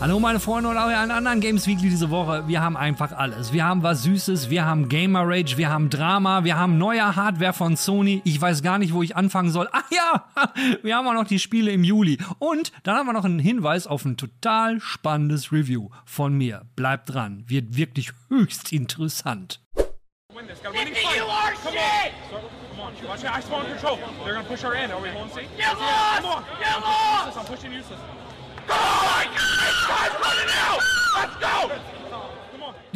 Hallo meine Freunde und auch allen anderen Games Weekly diese Woche. Wir haben einfach alles. Wir haben was Süßes, wir haben Gamer Rage, wir haben Drama, wir haben neue Hardware von Sony. Ich weiß gar nicht, wo ich anfangen soll. Ach ja, wir haben auch noch die Spiele im Juli. Und dann haben wir noch einen Hinweis auf ein total spannendes Review von mir. Bleibt dran, wird wirklich höchst interessant. Come on, Let's go! Let's go!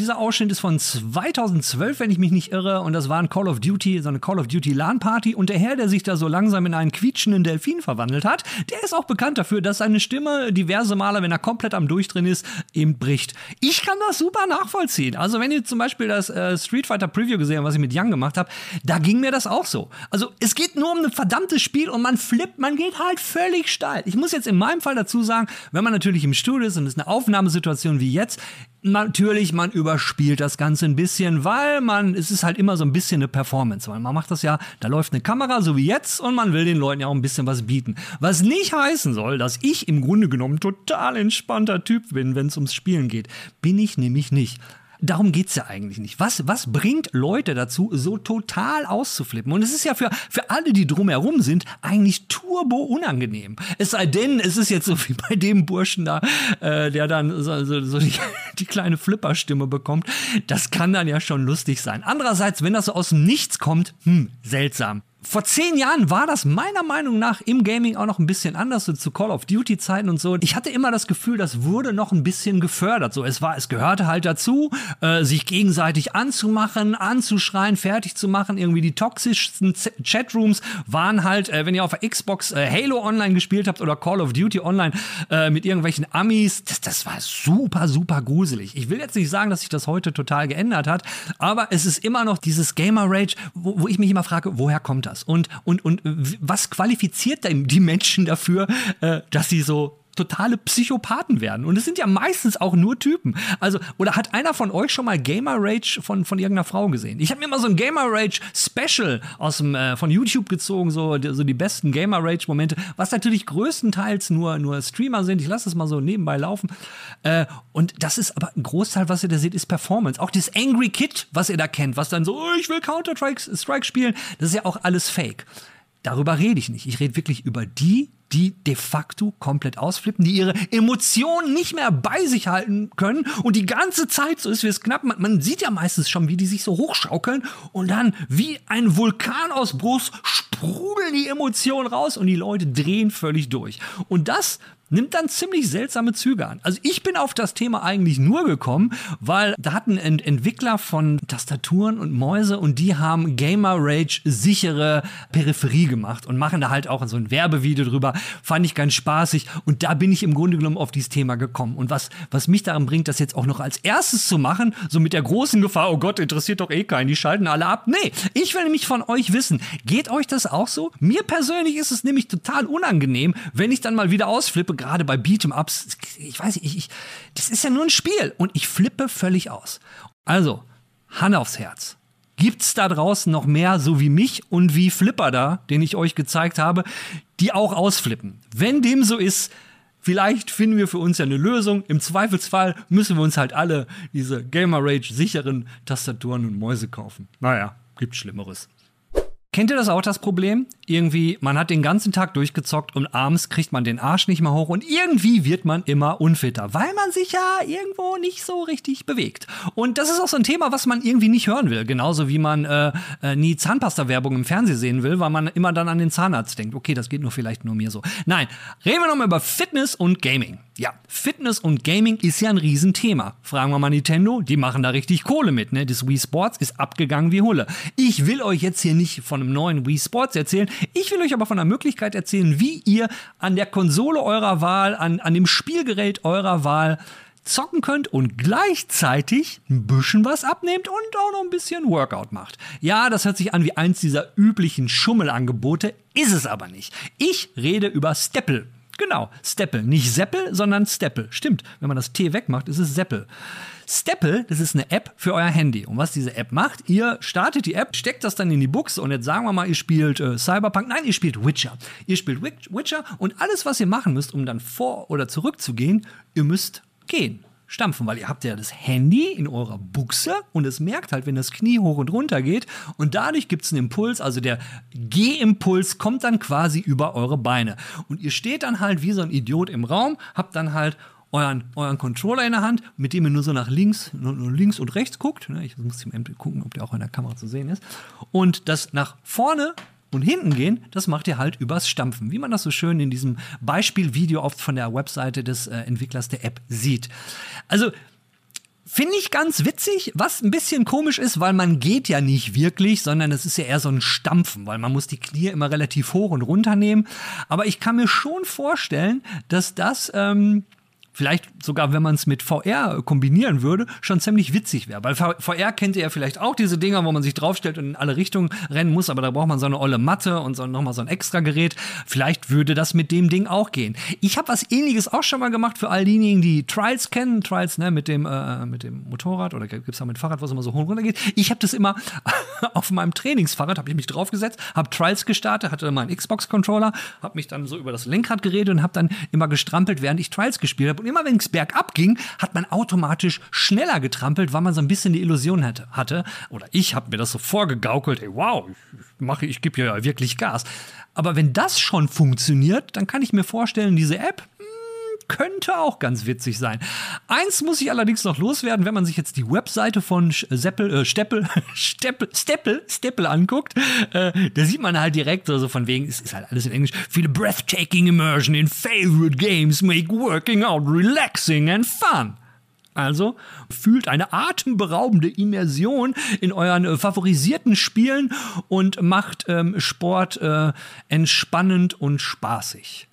Dieser Ausschnitt ist von 2012, wenn ich mich nicht irre, und das war ein Call of Duty, so eine Call of Duty LAN-Party. Und der Herr, der sich da so langsam in einen quietschenden Delfin verwandelt hat, der ist auch bekannt dafür, dass seine Stimme diverse Male, wenn er komplett am Durchdrehen ist, eben bricht. Ich kann das super nachvollziehen. Also, wenn ihr zum Beispiel das äh, Street Fighter Preview gesehen habt, was ich mit Young gemacht habe, da ging mir das auch so. Also, es geht nur um ein verdammtes Spiel und man flippt, man geht halt völlig steil. Ich muss jetzt in meinem Fall dazu sagen, wenn man natürlich im Studio ist und es ist eine Aufnahmesituation wie jetzt, natürlich, man überspielt das Ganze ein bisschen, weil man, es ist halt immer so ein bisschen eine Performance, weil man macht das ja, da läuft eine Kamera, so wie jetzt, und man will den Leuten ja auch ein bisschen was bieten. Was nicht heißen soll, dass ich im Grunde genommen total entspannter Typ bin, wenn es ums Spielen geht. Bin ich nämlich nicht. Darum geht's ja eigentlich nicht. Was, was bringt Leute dazu, so total auszuflippen? Und es ist ja für, für alle, die drumherum sind, eigentlich turbo unangenehm. Es sei denn, es ist jetzt so wie bei dem Burschen da, äh, der dann so, so, so die, die kleine Flipperstimme bekommt. Das kann dann ja schon lustig sein. Andererseits, wenn das so aus dem Nichts kommt, hm, seltsam vor zehn Jahren war das meiner Meinung nach im Gaming auch noch ein bisschen anders, so zu Call of Duty Zeiten und so. Ich hatte immer das Gefühl, das wurde noch ein bisschen gefördert. So, es war, es gehörte halt dazu, äh, sich gegenseitig anzumachen, anzuschreien, fertig zu machen. Irgendwie die toxischsten Z Chatrooms waren halt, äh, wenn ihr auf der Xbox äh, Halo Online gespielt habt oder Call of Duty Online äh, mit irgendwelchen Amis. Das, das war super, super gruselig. Ich will jetzt nicht sagen, dass sich das heute total geändert hat, aber es ist immer noch dieses Gamer Rage, wo, wo ich mich immer frage, woher kommt das? Und, und, und was qualifiziert denn die Menschen dafür, äh, dass sie so totale Psychopathen werden. Und es sind ja meistens auch nur Typen. Also, oder hat einer von euch schon mal Gamer Rage von, von irgendeiner Frau gesehen? Ich habe mir mal so ein Gamer Rage Special aus dem, äh, von YouTube gezogen, so, die, so die besten Gamer Rage Momente, was natürlich größtenteils nur, nur Streamer sind. Ich lasse es mal so nebenbei laufen. Äh, und das ist aber ein Großteil, was ihr da seht, ist Performance. Auch das Angry Kid, was ihr da kennt, was dann so, oh, ich will Counter-Strike Strike spielen, das ist ja auch alles Fake. Darüber rede ich nicht. Ich rede wirklich über die, die de facto komplett ausflippen, die ihre Emotionen nicht mehr bei sich halten können und die ganze Zeit so ist wie es knapp. Man, man sieht ja meistens schon, wie die sich so hochschaukeln und dann wie ein Vulkanausbruch sprudeln die Emotionen raus und die Leute drehen völlig durch. Und das nimmt dann ziemlich seltsame Züge an. Also ich bin auf das Thema eigentlich nur gekommen, weil da hatten Ent Entwickler von Tastaturen und Mäuse und die haben Gamer Rage sichere Peripherie gemacht und machen da halt auch so ein Werbevideo drüber. Fand ich ganz spaßig und da bin ich im Grunde genommen auf dieses Thema gekommen. Und was, was mich daran bringt, das jetzt auch noch als erstes zu machen, so mit der großen Gefahr, oh Gott, interessiert doch eh keinen, die schalten alle ab. Nee, ich will nämlich von euch wissen, geht euch das auch so? Mir persönlich ist es nämlich total unangenehm, wenn ich dann mal wieder ausflippe, gerade bei Beat'em-Ups, ich weiß nicht, ich, ich, das ist ja nur ein Spiel und ich flippe völlig aus. Also, Hand aufs Herz. Gibt's da draußen noch mehr, so wie mich und wie Flipper da, den ich euch gezeigt habe, die auch ausflippen? Wenn dem so ist, vielleicht finden wir für uns ja eine Lösung. Im Zweifelsfall müssen wir uns halt alle diese Gamer Rage sicheren Tastaturen und Mäuse kaufen. Naja, gibt Schlimmeres. Kennt ihr das auch, das Problem? Irgendwie, man hat den ganzen Tag durchgezockt und abends kriegt man den Arsch nicht mehr hoch und irgendwie wird man immer unfitter, weil man sich ja irgendwo nicht so richtig bewegt. Und das ist auch so ein Thema, was man irgendwie nicht hören will. Genauso wie man äh, äh, nie Zahnpasta-Werbung im Fernsehen sehen will, weil man immer dann an den Zahnarzt denkt. Okay, das geht nur vielleicht nur mir so. Nein, reden wir nochmal über Fitness und Gaming. Ja, Fitness und Gaming ist ja ein Riesenthema. Fragen wir mal Nintendo, die machen da richtig Kohle mit, ne? Das Wii Sports ist abgegangen wie Hulle. Ich will euch jetzt hier nicht von einem neuen Wii Sports erzählen. Ich will euch aber von der Möglichkeit erzählen, wie ihr an der Konsole eurer Wahl, an, an dem Spielgerät eurer Wahl zocken könnt und gleichzeitig ein bisschen was abnehmt und auch noch ein bisschen Workout macht. Ja, das hört sich an wie eins dieser üblichen Schummelangebote, ist es aber nicht. Ich rede über Steppel. Genau, Steppel. Nicht Seppel, sondern Steppel. Stimmt, wenn man das T wegmacht, ist es Seppel. Steppel, das ist eine App für euer Handy. Und was diese App macht, ihr startet die App, steckt das dann in die Buchse und jetzt sagen wir mal, ihr spielt äh, Cyberpunk. Nein, ihr spielt Witcher. Ihr spielt Witcher und alles, was ihr machen müsst, um dann vor oder zurück zu gehen, ihr müsst gehen stampfen, weil ihr habt ja das Handy in eurer Buchse und es merkt halt, wenn das Knie hoch und runter geht und dadurch gibt es einen Impuls, also der Gehimpuls kommt dann quasi über eure Beine und ihr steht dann halt wie so ein Idiot im Raum, habt dann halt euren, euren Controller in der Hand, mit dem ihr nur so nach links, nur, links und rechts guckt. Ne, ich muss gucken, ob der auch in der Kamera zu sehen ist. Und das nach vorne und hinten gehen, das macht ihr halt übers Stampfen, wie man das so schön in diesem Beispielvideo oft von der Webseite des äh, Entwicklers der App sieht. Also Finde ich ganz witzig, was ein bisschen komisch ist, weil man geht ja nicht wirklich, sondern es ist ja eher so ein Stampfen, weil man muss die Knie immer relativ hoch und runter nehmen. Aber ich kann mir schon vorstellen, dass das ähm, vielleicht sogar, wenn man es mit VR kombinieren würde, schon ziemlich witzig wäre. Weil VR kennt ihr ja vielleicht auch diese Dinger, wo man sich draufstellt und in alle Richtungen rennen muss, aber da braucht man so eine olle Matte und so nochmal so ein extra Gerät. Vielleicht würde das mit dem Ding auch gehen. Ich habe was ähnliches auch schon mal gemacht für all diejenigen, die Trials kennen. Trials, ne, mit dem, äh, mit dem Motorrad oder gibt es auch mit Fahrrad, was immer so hoch und runter geht. Ich habe das immer auf meinem Trainingsfahrrad, habe ich mich draufgesetzt, habe Trials gestartet, hatte meinen Xbox-Controller, habe mich dann so über das Lenkrad geredet und habe dann immer gestrampelt, während ich Trials gespielt habe und immer wenn es bergab ging, hat man automatisch schneller getrampelt, weil man so ein bisschen die Illusion hatte. hatte. Oder ich habe mir das so vorgegaukelt, ey, wow, ich, mache, ich gebe ja wirklich Gas. Aber wenn das schon funktioniert, dann kann ich mir vorstellen, diese App, könnte auch ganz witzig sein. Eins muss ich allerdings noch loswerden, wenn man sich jetzt die Webseite von Seppel, äh, Steppel, Steppel, Steppel, Steppel anguckt, äh, da sieht man halt direkt so, so von wegen, es ist halt alles in Englisch, viele breathtaking immersion in favorite games make working out relaxing and fun. Also fühlt eine atemberaubende Immersion in euren äh, favorisierten Spielen und macht ähm, Sport äh, entspannend und spaßig.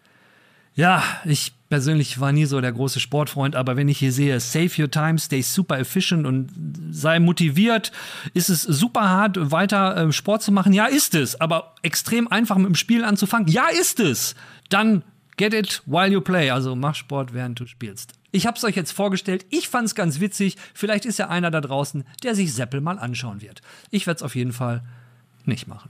Ja, ich persönlich war nie so der große Sportfreund, aber wenn ich hier sehe, save your time, stay super efficient und sei motiviert, ist es super hart, weiter äh, Sport zu machen? Ja, ist es. Aber extrem einfach mit dem Spiel anzufangen? Ja, ist es. Dann get it while you play. Also mach Sport, während du spielst. Ich habe es euch jetzt vorgestellt. Ich fand es ganz witzig. Vielleicht ist ja einer da draußen, der sich Seppel mal anschauen wird. Ich werde es auf jeden Fall nicht machen.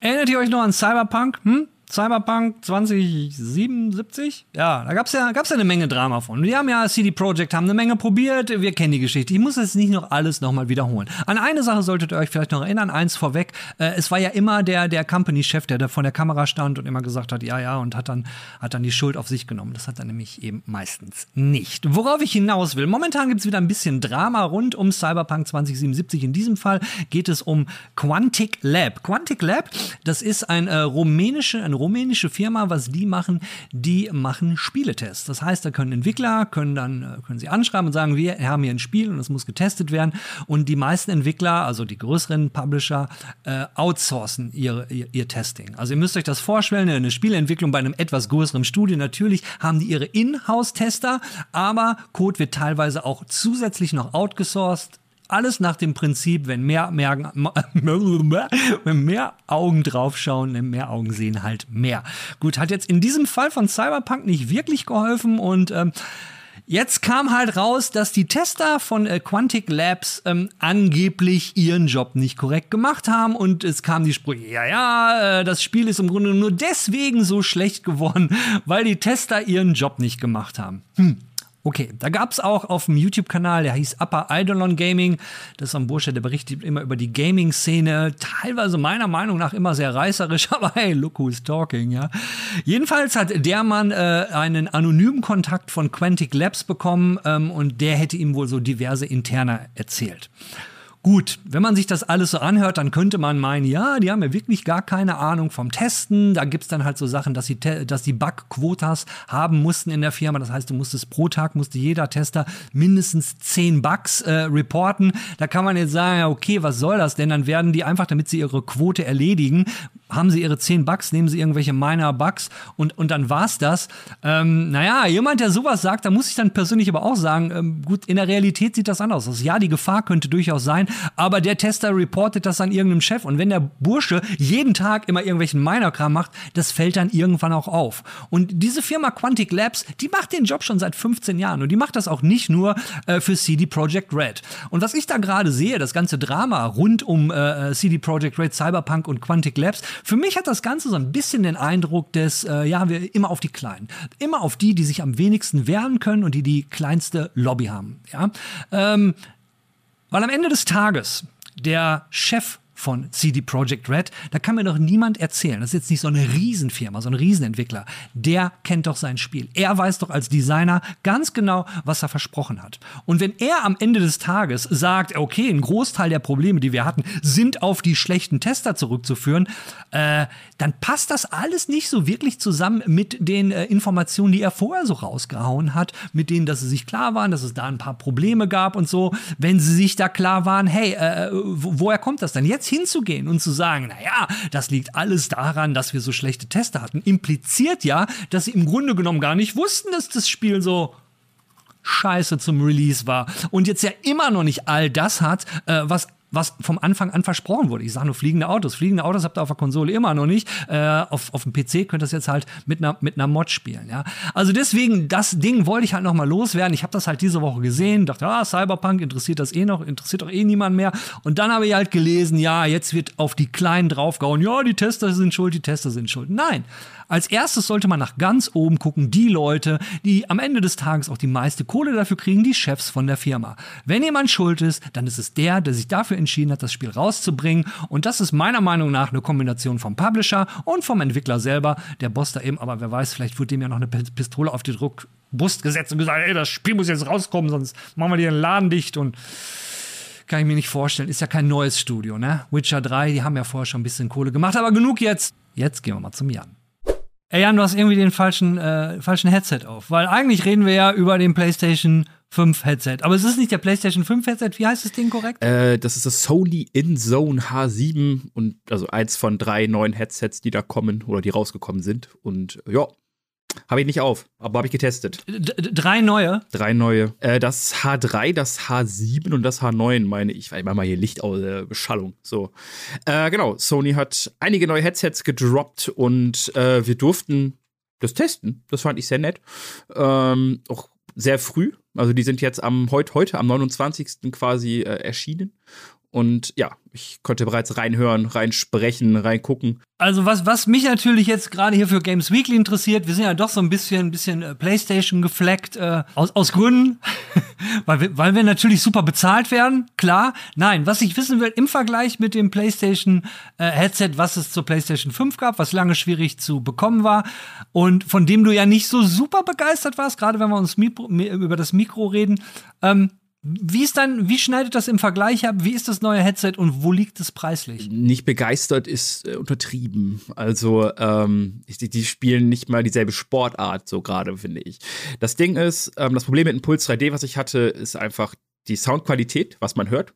Erinnert ihr euch noch an Cyberpunk? Hm? Cyberpunk 2077? Ja, da gab es ja, gab's ja eine Menge Drama von. Wir haben ja CD Projekt, haben eine Menge probiert, wir kennen die Geschichte. Ich muss jetzt nicht noch alles nochmal wiederholen. An eine Sache solltet ihr euch vielleicht noch erinnern, eins vorweg. Äh, es war ja immer der, der Company-Chef, der da vor der Kamera stand und immer gesagt hat, ja, ja, und hat dann, hat dann die Schuld auf sich genommen. Das hat er nämlich eben meistens nicht. Worauf ich hinaus will, momentan gibt es wieder ein bisschen Drama rund um Cyberpunk 2077. In diesem Fall geht es um Quantic Lab. Quantic Lab, das ist ein äh, rumänische, ein rumänische Firma, was die machen, die machen Spieletests. Das heißt, da können Entwickler, können dann, äh, können sie anschreiben und sagen, wir haben hier ein Spiel und es muss getestet werden. Und die meisten Entwickler, also die größeren Publisher, äh, outsourcen ihr, ihr, ihr, Testing. Also ihr müsst euch das vorstellen, eine Spieleentwicklung bei einem etwas größeren Studio, natürlich haben die ihre Inhouse-Tester, aber Code wird teilweise auch zusätzlich noch outgesourced alles nach dem Prinzip, wenn mehr, mehr, wenn mehr Augen draufschauen, mehr Augen sehen halt mehr. Gut, hat jetzt in diesem Fall von Cyberpunk nicht wirklich geholfen und ähm, Jetzt kam halt raus, dass die Tester von äh, Quantic Labs ähm, angeblich ihren Job nicht korrekt gemacht haben und es kam die Sprüche, ja, ja, äh, das Spiel ist im Grunde nur deswegen so schlecht geworden, weil die Tester ihren Job nicht gemacht haben. Hm. Okay, da gab es auch auf dem YouTube-Kanal, der hieß Upper Eidolon Gaming. Das ist ein Bursche, der berichtet immer über die Gaming-Szene. Teilweise meiner Meinung nach immer sehr reißerisch, aber hey, look who's talking, ja. Jedenfalls hat der Mann äh, einen anonymen Kontakt von Quantic Labs bekommen ähm, und der hätte ihm wohl so diverse Interner erzählt. Gut, wenn man sich das alles so anhört, dann könnte man meinen, ja, die haben ja wirklich gar keine Ahnung vom Testen. Da gibt es dann halt so Sachen, dass, sie dass die Bug-Quotas haben mussten in der Firma. Das heißt, du musstest pro Tag, musste jeder Tester mindestens zehn Bugs äh, reporten. Da kann man jetzt sagen, okay, was soll das denn? Dann werden die einfach, damit sie ihre Quote erledigen, haben sie ihre 10 Bucks, nehmen sie irgendwelche Minor-Bucks und, und dann war's das. Ähm, naja, jemand, der sowas sagt, da muss ich dann persönlich aber auch sagen, ähm, gut, in der Realität sieht das anders aus. Ja, die Gefahr könnte durchaus sein, aber der Tester reportet das an irgendeinem Chef und wenn der Bursche jeden Tag immer irgendwelchen Minor-Kram macht, das fällt dann irgendwann auch auf. Und diese Firma Quantic Labs, die macht den Job schon seit 15 Jahren und die macht das auch nicht nur äh, für CD Projekt Red. Und was ich da gerade sehe, das ganze Drama rund um äh, CD Projekt Red, Cyberpunk und Quantic Labs, für mich hat das Ganze so ein bisschen den Eindruck des, äh, ja, wir immer auf die Kleinen. Immer auf die, die sich am wenigsten wehren können und die die kleinste Lobby haben. Ja? Ähm, weil am Ende des Tages der Chef von CD Projekt Red. Da kann mir doch niemand erzählen. Das ist jetzt nicht so eine Riesenfirma, so ein Riesenentwickler. Der kennt doch sein Spiel. Er weiß doch als Designer ganz genau, was er versprochen hat. Und wenn er am Ende des Tages sagt, okay, ein Großteil der Probleme, die wir hatten, sind auf die schlechten Tester zurückzuführen, äh, dann passt das alles nicht so wirklich zusammen mit den äh, Informationen, die er vorher so rausgehauen hat, mit denen, dass sie sich klar waren, dass es da ein paar Probleme gab und so. Wenn sie sich da klar waren, hey, äh, woher kommt das denn jetzt? Jetzt hinzugehen und zu sagen, naja, das liegt alles daran, dass wir so schlechte Tester hatten, impliziert ja, dass sie im Grunde genommen gar nicht wussten, dass das Spiel so scheiße zum Release war. Und jetzt ja immer noch nicht all das hat, äh, was was vom Anfang an versprochen wurde. Ich sage nur fliegende Autos. Fliegende Autos habt ihr auf der Konsole immer noch nicht. Äh, auf, auf dem PC könnt ihr das jetzt halt mit einer, mit einer Mod spielen. Ja? Also deswegen, das Ding wollte ich halt noch mal loswerden. Ich habe das halt diese Woche gesehen, dachte, ah, Cyberpunk interessiert das eh noch, interessiert doch eh niemand mehr. Und dann habe ich halt gelesen, ja, jetzt wird auf die Kleinen draufgehauen. Ja, die Tester sind schuld, die Tester sind schuld. Nein, als erstes sollte man nach ganz oben gucken, die Leute, die am Ende des Tages auch die meiste Kohle dafür kriegen, die Chefs von der Firma. Wenn jemand schuld ist, dann ist es der, der sich dafür entschieden hat, das Spiel rauszubringen. Und das ist meiner Meinung nach eine Kombination vom Publisher und vom Entwickler selber. Der Boss da eben, aber wer weiß, vielleicht wird dem ja noch eine Pistole auf die Druckbrust gesetzt und gesagt, ey, das Spiel muss jetzt rauskommen, sonst machen wir dir den Laden dicht und kann ich mir nicht vorstellen. Ist ja kein neues Studio, ne? Witcher 3, die haben ja vorher schon ein bisschen Kohle gemacht, aber genug jetzt. Jetzt gehen wir mal zum Jan. Ey Jan, du hast irgendwie den falschen, äh, falschen Headset auf. Weil eigentlich reden wir ja über den PlayStation 5 Headset. Aber es ist nicht der PlayStation 5 Headset. Wie heißt das Ding korrekt? Äh, das ist das Sony InZone H7 und also eins von drei neuen Headsets, die da kommen oder die rausgekommen sind. Und ja, habe ich nicht auf, aber habe ich getestet. D drei neue? Drei neue. Äh, das H3, das H7 und das H9, meine ich. Ich mache mal hier Licht aus äh. So. Äh, genau, Sony hat einige neue Headsets gedroppt und äh, wir durften das testen. Das fand ich sehr nett. Ähm, auch sehr früh. Also die sind jetzt am heute, heute am 29. quasi äh, erschienen. Und ja, ich konnte bereits reinhören, reinsprechen, reingucken. Also was, was mich natürlich jetzt gerade hier für Games Weekly interessiert, wir sind ja doch so ein bisschen, ein bisschen äh, Playstation gefleckt, äh, aus, aus Gründen, weil, wir, weil wir natürlich super bezahlt werden, klar. Nein, was ich wissen will, im Vergleich mit dem Playstation äh, Headset, was es zur Playstation 5 gab, was lange schwierig zu bekommen war und von dem du ja nicht so super begeistert warst, gerade wenn wir uns Mikro, über das Mikro reden, ähm, wie ist dann, wie schneidet das im Vergleich ab? Wie ist das neue Headset und wo liegt es preislich? Nicht begeistert ist äh, untertrieben. Also, ähm, die, die, spielen nicht mal dieselbe Sportart, so gerade, finde ich. Das Ding ist, ähm, das Problem mit dem Puls 3D, was ich hatte, ist einfach die Soundqualität, was man hört.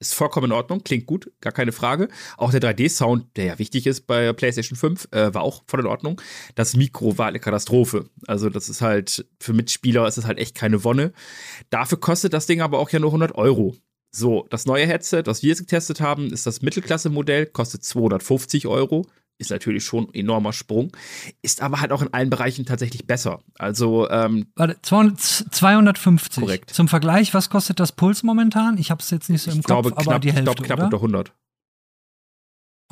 Ist vollkommen in Ordnung, klingt gut, gar keine Frage. Auch der 3D-Sound, der ja wichtig ist bei PlayStation 5, äh, war auch voll in Ordnung. Das Mikro war eine Katastrophe. Also, das ist halt, für Mitspieler ist es halt echt keine Wonne. Dafür kostet das Ding aber auch ja nur 100 Euro. So, das neue Headset, was wir jetzt getestet haben, ist das Mittelklasse-Modell, kostet 250 Euro ist natürlich schon ein enormer Sprung, ist aber halt auch in allen Bereichen tatsächlich besser. Also ähm, Warte, 250. Korrekt. Zum Vergleich, was kostet das Puls momentan? Ich habe es jetzt nicht so im ich Kopf, glaube, aber knapp, die Hälfte, ich glaube knapp oder? unter 100.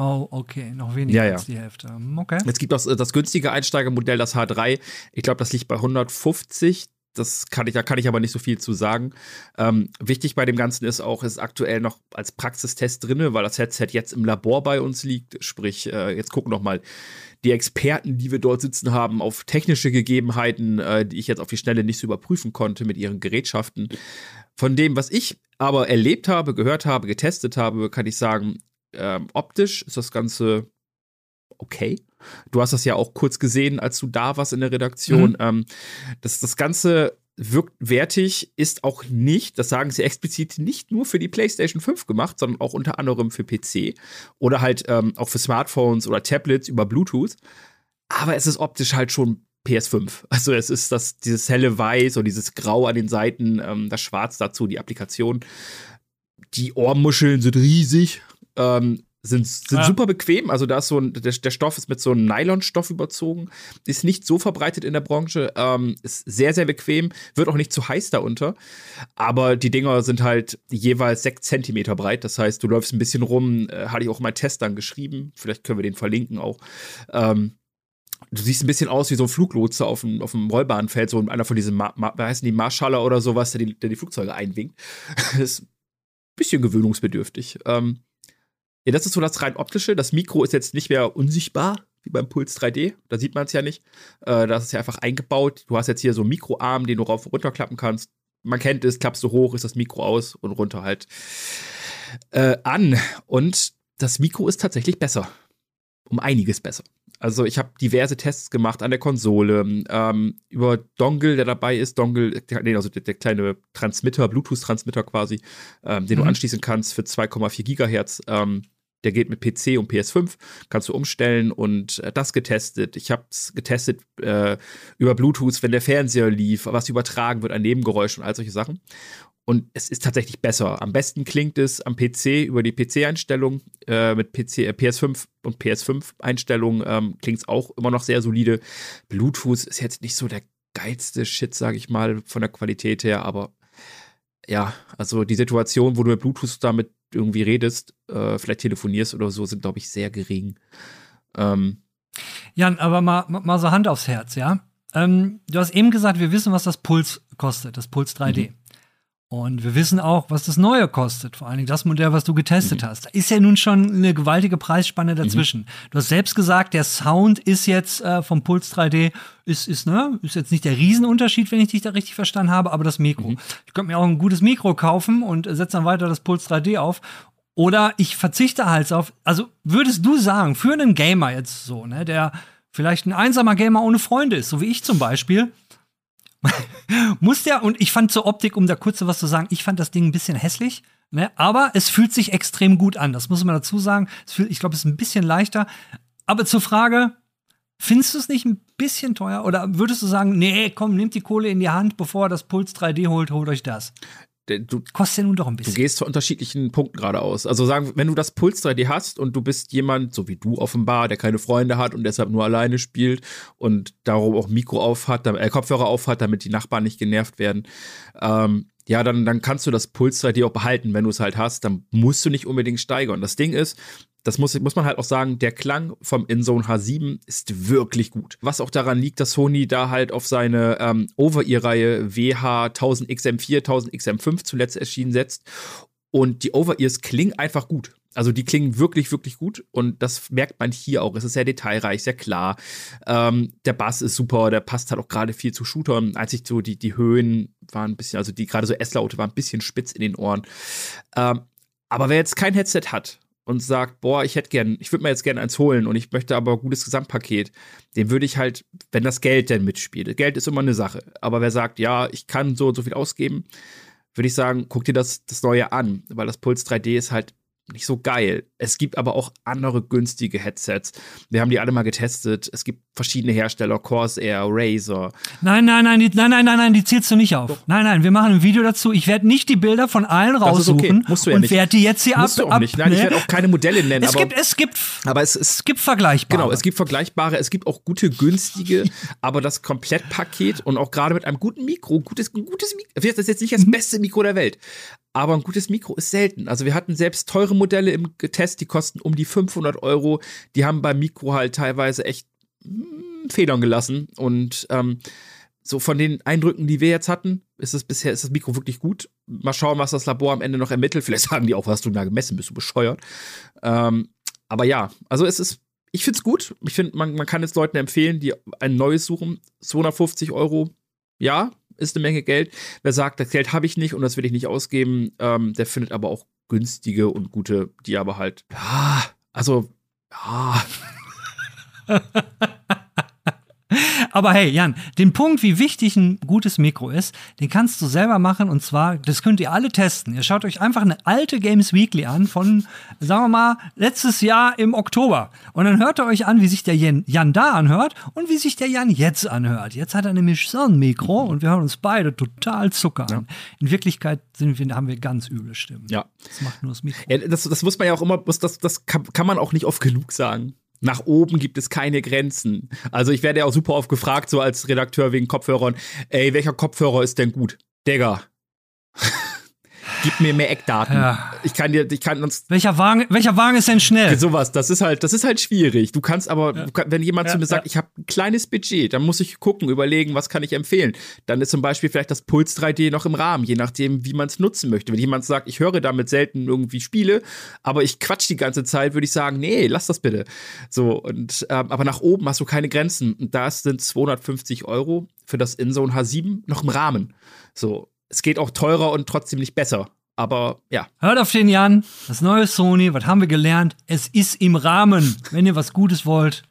Oh, okay, noch weniger Ja, ja. als die Hälfte. Okay. Es gibt das, das günstige Einsteigermodell, das H3. Ich glaube, das liegt bei 150. Das kann ich, da kann ich aber nicht so viel zu sagen. Ähm, wichtig bei dem Ganzen ist auch, es ist aktuell noch als Praxistest drin, weil das Headset jetzt im Labor bei uns liegt. Sprich, äh, jetzt gucken noch mal die Experten, die wir dort sitzen haben, auf technische Gegebenheiten, äh, die ich jetzt auf die Schnelle nicht so überprüfen konnte mit ihren Gerätschaften. Von dem, was ich aber erlebt habe, gehört habe, getestet habe, kann ich sagen, ähm, optisch ist das Ganze okay. Du hast das ja auch kurz gesehen, als du da warst in der Redaktion. Mhm. Ähm, das, das Ganze wirkt wertig, ist auch nicht, das sagen sie explizit, nicht nur für die PlayStation 5 gemacht, sondern auch unter anderem für PC oder halt ähm, auch für Smartphones oder Tablets über Bluetooth. Aber es ist optisch halt schon PS5. Also es ist das, dieses helle Weiß und dieses Grau an den Seiten, ähm, das Schwarz dazu, die Applikation. Die Ohrmuscheln sind riesig. Ähm, sind, sind ja. super bequem. Also da ist so ein, der, der Stoff ist mit so einem Nylonstoff überzogen. Ist nicht so verbreitet in der Branche. Ähm, ist sehr, sehr bequem. Wird auch nicht zu heiß darunter. Aber die Dinger sind halt jeweils sechs Zentimeter breit. Das heißt, du läufst ein bisschen rum. Äh, hatte ich auch in meinen Test dann geschrieben. Vielleicht können wir den verlinken auch. Ähm, du siehst ein bisschen aus wie so ein Fluglotse auf dem, auf dem Rollbahnfeld, so einer von diesen, Ma Ma heißen die Marschaller oder sowas, der die, der die Flugzeuge einwinkt. ist ein bisschen gewöhnungsbedürftig. Ähm, ja, das ist so das rein optische. Das Mikro ist jetzt nicht mehr unsichtbar, wie beim Puls 3D. Da sieht man es ja nicht. Äh, das ist ja einfach eingebaut. Du hast jetzt hier so einen Mikroarm, den du rauf und runter klappen kannst. Man kennt es, klappst du hoch, ist das Mikro aus und runter halt äh, an. Und das Mikro ist tatsächlich besser. Um einiges besser. Also ich habe diverse Tests gemacht an der Konsole, ähm, über Dongle, der dabei ist, Dongle, nee, also der, der kleine Transmitter, Bluetooth-Transmitter quasi, ähm, den mhm. du anschließen kannst für 2,4 Gigahertz. Ähm, der geht mit PC und PS5, kannst du umstellen und äh, das getestet. Ich habe es getestet äh, über Bluetooth, wenn der Fernseher lief, was übertragen wird an Nebengeräuschen und all solche Sachen. Und es ist tatsächlich besser. Am besten klingt es am PC über die PC-Einstellung. Äh, mit PC, äh, PS5 und PS5-Einstellung ähm, klingt es auch immer noch sehr solide. Bluetooth ist jetzt nicht so der geilste Shit, sage ich mal, von der Qualität her. Aber ja, also die Situation, wo du mit Bluetooth damit irgendwie redest, äh, vielleicht telefonierst oder so, sind, glaube ich, sehr gering. Ähm, Jan, aber mal, mal so Hand aufs Herz, ja? Ähm, du hast eben gesagt, wir wissen, was das Puls kostet, das Puls 3D. Mhm. Und wir wissen auch, was das Neue kostet. Vor allen Dingen das Modell, was du getestet mhm. hast. Da ist ja nun schon eine gewaltige Preisspanne dazwischen. Mhm. Du hast selbst gesagt, der Sound ist jetzt äh, vom Puls 3D, ist, ist, ne, ist jetzt nicht der Riesenunterschied, wenn ich dich da richtig verstanden habe, aber das Mikro. Mhm. Ich könnte mir auch ein gutes Mikro kaufen und setze dann weiter das Puls 3D auf. Oder ich verzichte halt auf, also würdest du sagen, für einen Gamer jetzt so, ne, der vielleicht ein einsamer Gamer ohne Freunde ist, so wie ich zum Beispiel, muss der, und ich fand zur Optik, um da kurz was zu sagen, ich fand das Ding ein bisschen hässlich, ne? aber es fühlt sich extrem gut an. Das muss man dazu sagen. Fühlt, ich glaube, es ist ein bisschen leichter. Aber zur Frage, findest du es nicht ein bisschen teuer? Oder würdest du sagen, nee, komm, nehmt die Kohle in die Hand, bevor er das Puls 3D holt, holt euch das? Du, kostet ja nun doch ein bisschen. Du gehst zu unterschiedlichen Punkten geradeaus. Also sagen, wenn du das Puls 3D hast und du bist jemand, so wie du offenbar, der keine Freunde hat und deshalb nur alleine spielt und darum auch Mikro auf hat, äh, Kopfhörer auf hat, damit die Nachbarn nicht genervt werden, ähm, ja, dann, dann kannst du das Puls 3D auch behalten, wenn du es halt hast. Dann musst du nicht unbedingt steigern. Das Ding ist, das muss, muss man halt auch sagen, der Klang vom InZone H7 ist wirklich gut. Was auch daran liegt, dass Sony da halt auf seine ähm, Over-Ear-Reihe WH 1000XM4, 1000XM5 zuletzt erschienen setzt. Und die Over-Ears klingen einfach gut. Also die klingen wirklich, wirklich gut und das merkt man hier auch. Es ist sehr detailreich, sehr klar. Ähm, der Bass ist super, der passt halt auch gerade viel zu Shootern. Einzig so die, die Höhen waren ein bisschen, also die gerade so S-Laute waren ein bisschen spitz in den Ohren. Ähm, aber wer jetzt kein Headset hat und sagt, boah, ich hätte gern, ich würde mir jetzt gerne eins holen und ich möchte aber ein gutes Gesamtpaket, den würde ich halt, wenn das Geld denn mitspielt. Geld ist immer eine Sache. Aber wer sagt, ja, ich kann so und so viel ausgeben, würde ich sagen, guck dir das, das Neue an, weil das Puls 3D ist halt nicht so geil. Es gibt aber auch andere günstige Headsets. Wir haben die alle mal getestet. Es gibt verschiedene Hersteller, Corsair, Razer. Nein, nein, nein, die, nein, nein, nein, nein, die zählst du nicht auf. Doch. Nein, nein, wir machen ein Video dazu. Ich werde nicht die Bilder von allen raussuchen okay. ja und werde die jetzt hier Musst ab. Du auch nicht. Nein, ne? ich werde auch keine Modelle nennen. Es aber, gibt, es gibt, aber es, es, es gibt vergleichbare. Genau, es gibt vergleichbare. Es gibt auch gute, günstige, aber das Komplettpaket und auch gerade mit einem guten Mikro, gutes, gutes Mikro. Das ist jetzt nicht das mhm. beste Mikro der Welt, aber ein gutes Mikro ist selten. Also wir hatten selbst teure Modelle im Test, die kosten um die 500 Euro. Die haben beim Mikro halt teilweise echt hm, Federn gelassen und ähm, so von den Eindrücken, die wir jetzt hatten, ist es bisher ist das Mikro wirklich gut. Mal schauen, was das Labor am Ende noch ermittelt. Vielleicht sagen die auch, was du da gemessen bist, du bescheuert. Ähm, aber ja, also es ist, ich finde es gut. Ich finde, man, man kann es Leuten empfehlen, die ein neues suchen. 250 Euro, ja, ist eine Menge Geld. Wer sagt, das Geld habe ich nicht und das will ich nicht ausgeben, ähm, der findet aber auch günstige und gute, die aber halt, ja, also, ja. Aber hey, Jan, den Punkt, wie wichtig ein gutes Mikro ist, den kannst du selber machen. Und zwar, das könnt ihr alle testen. Ihr schaut euch einfach eine alte Games Weekly an von, sagen wir mal, letztes Jahr im Oktober. Und dann hört ihr euch an, wie sich der Jan, Jan da anhört und wie sich der Jan jetzt anhört. Jetzt hat er nämlich so ein Mikro und wir hören uns beide total Zucker an. In Wirklichkeit sind wir, haben wir ganz üble Stimmen. Ja. Das macht nur das Mikro. Ja, das, das muss man ja auch immer, das, das kann, kann man auch nicht oft genug sagen. Nach oben gibt es keine Grenzen. Also ich werde ja auch super oft gefragt, so als Redakteur wegen Kopfhörern, ey, welcher Kopfhörer ist denn gut? Digga. Gib mir mehr Eckdaten. Ja. Ich kann dir, ich kann uns Welcher Wagen, welcher Wagen ist denn schnell? sowas, das ist halt, das ist halt schwierig. Du kannst aber, kann, wenn jemand Ja, zu mir sagt, ja. ich habe ein kleines Budget, dann muss ich gucken, überlegen, was kann ich empfehlen. Dann ist zum Beispiel vielleicht das Puls 3D noch im Rahmen, je nachdem, wie man es nutzen möchte. Wenn jemand sagt, ich höre damit selten irgendwie Spiele, aber ich quatsch die ganze Zeit, würde ich sagen, nee, lass das bitte. So und ähm, aber nach oben hast du keine Grenzen. Und da sind 250 Euro für das InZone H7 noch im Rahmen. So, es geht auch teurer und trotzdem nicht besser. Aber ja, Hört auf den Jan, das neue Sony, was haben wir gelernt? Es ist im Rahmen, wenn ihr was Gutes wollt.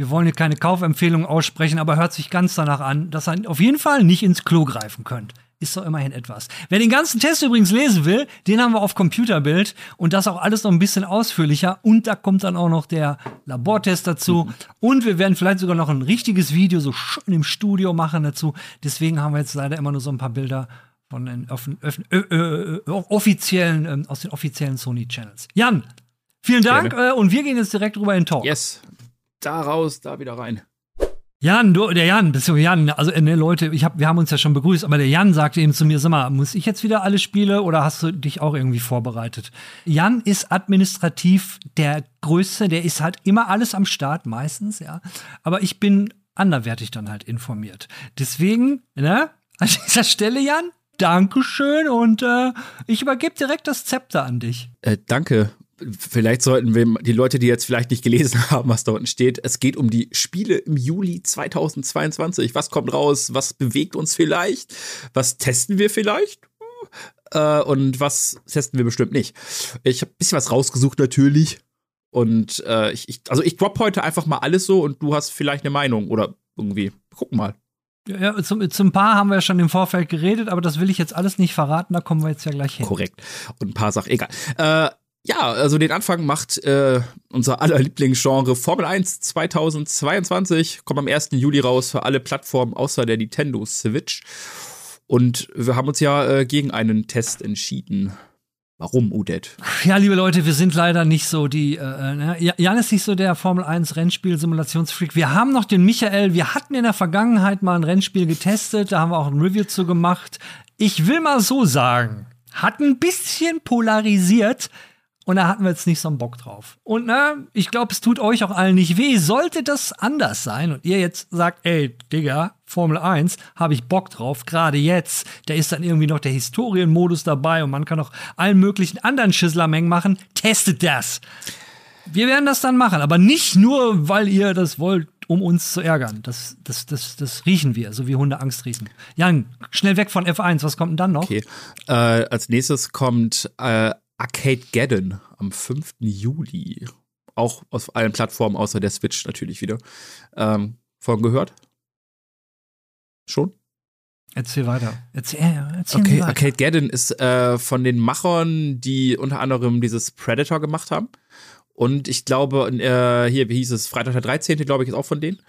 Wir wollen hier keine Kaufempfehlung aussprechen, aber hört sich ganz danach an, dass ihr auf jeden Fall nicht ins Klo greifen könnt. Ist doch immerhin etwas. Wer den ganzen Test übrigens lesen will, den haben wir auf Computerbild und das auch alles noch ein bisschen ausführlicher. Und da kommt dann auch noch der Labortest dazu. Und wir werden vielleicht sogar noch ein richtiges Video so schön im Studio machen dazu. Deswegen haben wir jetzt leider immer nur so ein paar Bilder von den offen, öffn, ö, ö, ö, offiziellen, ähm, aus den offiziellen Sony Channels. Jan, vielen Dank äh, und wir gehen jetzt direkt rüber in den Talk. yes. Da raus, da wieder rein. Jan, du, der Jan, bist du Jan, also äh, ne, Leute, ich hab, wir haben uns ja schon begrüßt, aber der Jan sagte eben zu mir, sag mal, muss ich jetzt wieder alle Spiele oder hast du dich auch irgendwie vorbereitet? Jan ist administrativ der Größte, der ist halt immer alles am Start, meistens, ja. Aber ich bin anderwertig dann halt informiert. Deswegen, ne, an dieser Stelle, Jan, Dankeschön und äh, ich übergebe direkt das Zepter an dich. Äh, danke. Vielleicht sollten wir die Leute, die jetzt vielleicht nicht gelesen haben, was da unten steht, es geht um die Spiele im Juli 2022. Was kommt raus? Was bewegt uns vielleicht? Was testen wir vielleicht? Äh, und was testen wir bestimmt nicht? Ich habe ein bisschen was rausgesucht natürlich. Und äh, ich, ich, also ich drop heute einfach mal alles so und du hast vielleicht eine Meinung oder irgendwie. Gucken mal. Ja, zum, zum Paar haben wir ja schon im Vorfeld geredet, aber das will ich jetzt alles nicht verraten, da kommen wir jetzt ja gleich hin. Korrekt. Und ein paar Sachen, egal. Äh, ja, also den Anfang macht äh, unser aller Lieblingsgenre Formel 1 2022. Kommt am 1. Juli raus für alle Plattformen außer der Nintendo Switch. Und wir haben uns ja äh, gegen einen Test entschieden. Warum, Udet? Ja, liebe Leute, wir sind leider nicht so die. Äh, ne? Jan ist nicht so der Formel 1 Rennspiel-Simulationsfreak. Wir haben noch den Michael. Wir hatten in der Vergangenheit mal ein Rennspiel getestet. Da haben wir auch ein Review zu gemacht. Ich will mal so sagen, hat ein bisschen polarisiert. Und da hatten wir jetzt nicht so einen Bock drauf. Und ne, ich glaube, es tut euch auch allen nicht weh. Sollte das anders sein und ihr jetzt sagt, ey, Digga, Formel 1, habe ich Bock drauf, gerade jetzt, da ist dann irgendwie noch der Historienmodus dabei und man kann auch allen möglichen anderen Schisslermengen machen, testet das. Wir werden das dann machen, aber nicht nur, weil ihr das wollt, um uns zu ärgern. Das, das, das, das riechen wir, so wie Hunde Angst riechen. Jan, schnell weg von F1, was kommt denn dann noch? Okay. Äh, als nächstes kommt äh, Arcade Geddon am 5. Juli. Auch auf allen Plattformen außer der Switch natürlich wieder. Ähm, von gehört? Schon? Erzähl weiter. Erzähl, ja, erzähl Okay, weiter. Arcade Geddon ist äh, von den Machern, die unter anderem dieses Predator gemacht haben. Und ich glaube, äh, hier, wie hieß es, Freitag der 13., glaube ich, ist auch von denen.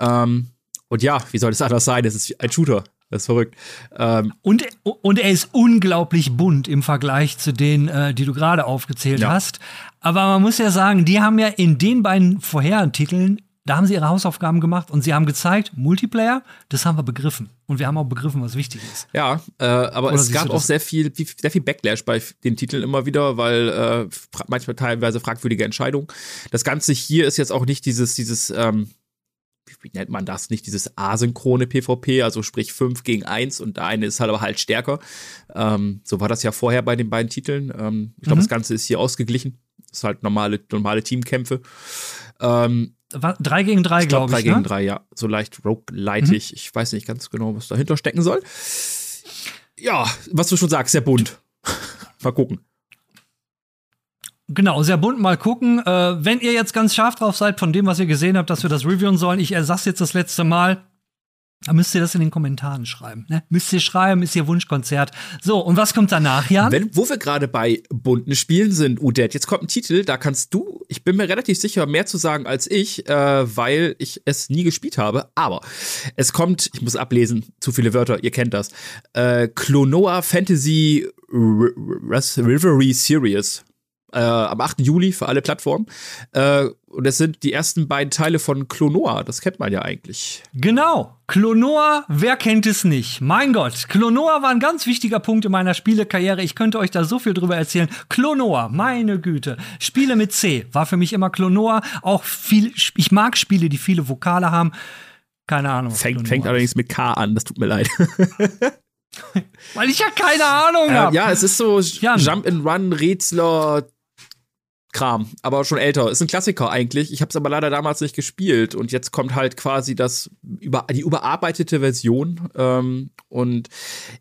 Ähm, und ja, wie soll das anders sein? Das ist ein Shooter. Das ist verrückt. Ähm, Und, und er ist unglaublich bunt im Vergleich zu denen, äh, die du gerade aufgezählt Ja. hast. Aber man muss ja sagen, die haben ja in den beiden vorherigen Titeln, da haben sie ihre Hausaufgaben gemacht und sie haben gezeigt, Multiplayer, das haben wir begriffen. Und wir haben auch begriffen, was wichtig ist. ja, äh, aber Oder es gab auch sehr viel, sehr viel Backlash bei den Titeln immer wieder, weil äh, manchmal teilweise fragwürdige Entscheidungen. Das Ganze hier ist jetzt auch nicht dieses, dieses, ähm, wie nennt man das, nicht dieses asynchrone PvP, also sprich 5 gegen 1 und der eine ist halt aber halt stärker. Ähm, so war das ja vorher bei den beiden Titeln. Ähm, ich glaube, Mhm. das Ganze ist hier ausgeglichen. Das ist halt normale, normale Teamkämpfe. Ähm, drei gegen drei, ich glaube, glaube 3 ich. gegen ne? 3, ja. So leicht roguelitig. Mhm. Ich weiß nicht ganz genau, was dahinter stecken soll. Ja, was du schon sagst, sehr bunt. Mal gucken. Genau, sehr bunt. Mal gucken. Äh, wenn ihr jetzt ganz scharf drauf seid von dem, was ihr gesehen habt, dass wir das reviewen sollen, ich ersag's jetzt das letzte Mal. Da müsst ihr das in den Kommentaren schreiben. Ne? Müsst ihr schreiben, ist ihr Wunschkonzert. So, und was kommt danach, Jan? Wenn, wo wir gerade bei bunten Spielen sind, Udet, jetzt kommt ein Titel, da kannst du, ich bin mir relativ sicher, mehr zu sagen als ich, äh, weil ich es nie gespielt habe. Aber es kommt, ich muss ablesen, zu viele Wörter, ihr kennt das. Äh, Klonoa Fantasy R Rivalry Series äh, am 8. Juli für alle Plattformen. Äh, und das sind die ersten beiden Teile von Klonoa. Das kennt man ja eigentlich. Genau. Klonoa, wer kennt es nicht? Mein Gott, Klonoa war ein ganz wichtiger Punkt in meiner Spielekarriere. Ich könnte euch da so viel drüber erzählen. Klonoa, meine Güte. Spiele mit C war für mich immer Klonoa. Auch viel, ich mag Spiele, die viele Vokale haben. Keine Ahnung. Fängt, fängt allerdings mit K an, das tut mir leid. Weil ich ja keine Ahnung äh, habe. Ja, es ist so Jump and Run, Rätsler, Kram, aber schon älter. Ist ein Klassiker eigentlich. Ich habe es aber leider damals nicht gespielt und jetzt kommt halt quasi das über die überarbeitete Version ähm, und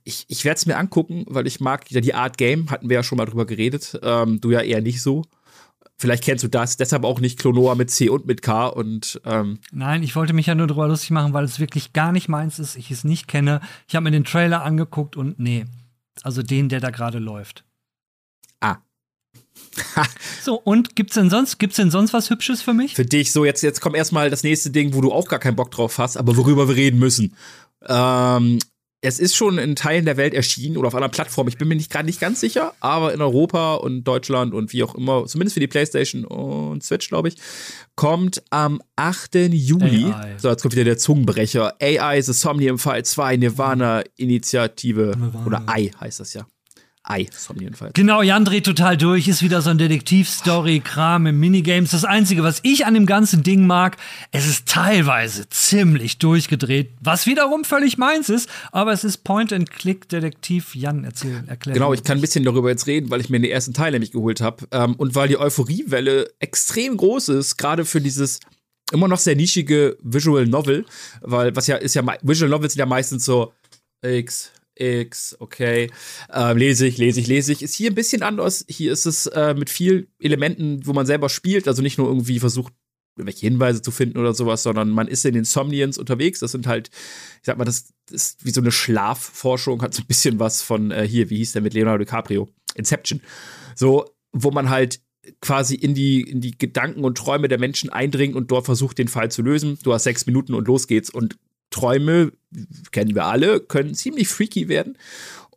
ich, ich werde es mir angucken, weil ich mag ja die Art Game. Hatten wir ja schon mal drüber geredet. Ähm, du ja eher nicht so. Vielleicht kennst du das, deshalb auch nicht Klonoa mit C und mit K und ähm Nein, ich wollte mich ja nur darüber lustig machen, weil es wirklich gar nicht meins ist, ich es nicht kenne. Ich habe mir den Trailer angeguckt und nee. Also den, der da gerade läuft. So, und gibt's denn sonst, gibt's denn sonst was Hübsches für mich? Für dich, so jetzt, jetzt kommt erstmal das nächste Ding, wo du auch gar keinen Bock drauf hast, aber worüber wir reden müssen. Ähm, es ist schon in Teilen der Welt erschienen oder auf einer Plattform. Ich bin mir nicht gerade nicht ganz sicher, aber in Europa und Deutschland und wie auch immer, zumindest für die PlayStation und Switch, glaube ich, kommt am 8. Juli. AI. So, jetzt kommt wieder der Zungenbrecher. AI The Somnium Fall 2 Nirvana Initiative Nirvana. oder I heißt das ja. Ei, auf jeden Fall. Genau, Jan dreht total durch, ist wieder so ein Detektivstory-Kram im Minigames. Das Einzige, was ich an dem ganzen Ding mag, es ist teilweise ziemlich durchgedreht, was wiederum völlig meins ist, aber es ist Point-and-Click-Detektiv. Jan, erzähl, erklär. Genau, ich kann ein bisschen darüber jetzt reden, weil ich mir den ersten Teil nämlich geholt habe ähm, und weil die Euphoriewelle extrem groß ist, gerade für dieses immer noch sehr nischige Visual Novel, weil was ja ist ja Visual Novels sind ja meistens so X X, okay. Ähm, lese ich, lese ich, lese ich. Ist hier ein bisschen anders. Hier ist es äh, mit viel Elementen, wo man selber spielt, also nicht nur irgendwie versucht, irgendwelche Hinweise zu finden oder sowas, sondern man ist in den Somnians unterwegs. Das sind halt, ich sag mal, das ist wie so eine Schlafforschung, hat so ein bisschen was von äh, hier, wie hieß der mit Leonardo DiCaprio? Inception. So, wo man halt quasi in die, in die Gedanken und Träume der Menschen eindringt und dort versucht, den Fall zu lösen. Du hast sechs Minuten und los geht's. Und Träume, kennen wir alle, können ziemlich freaky werden.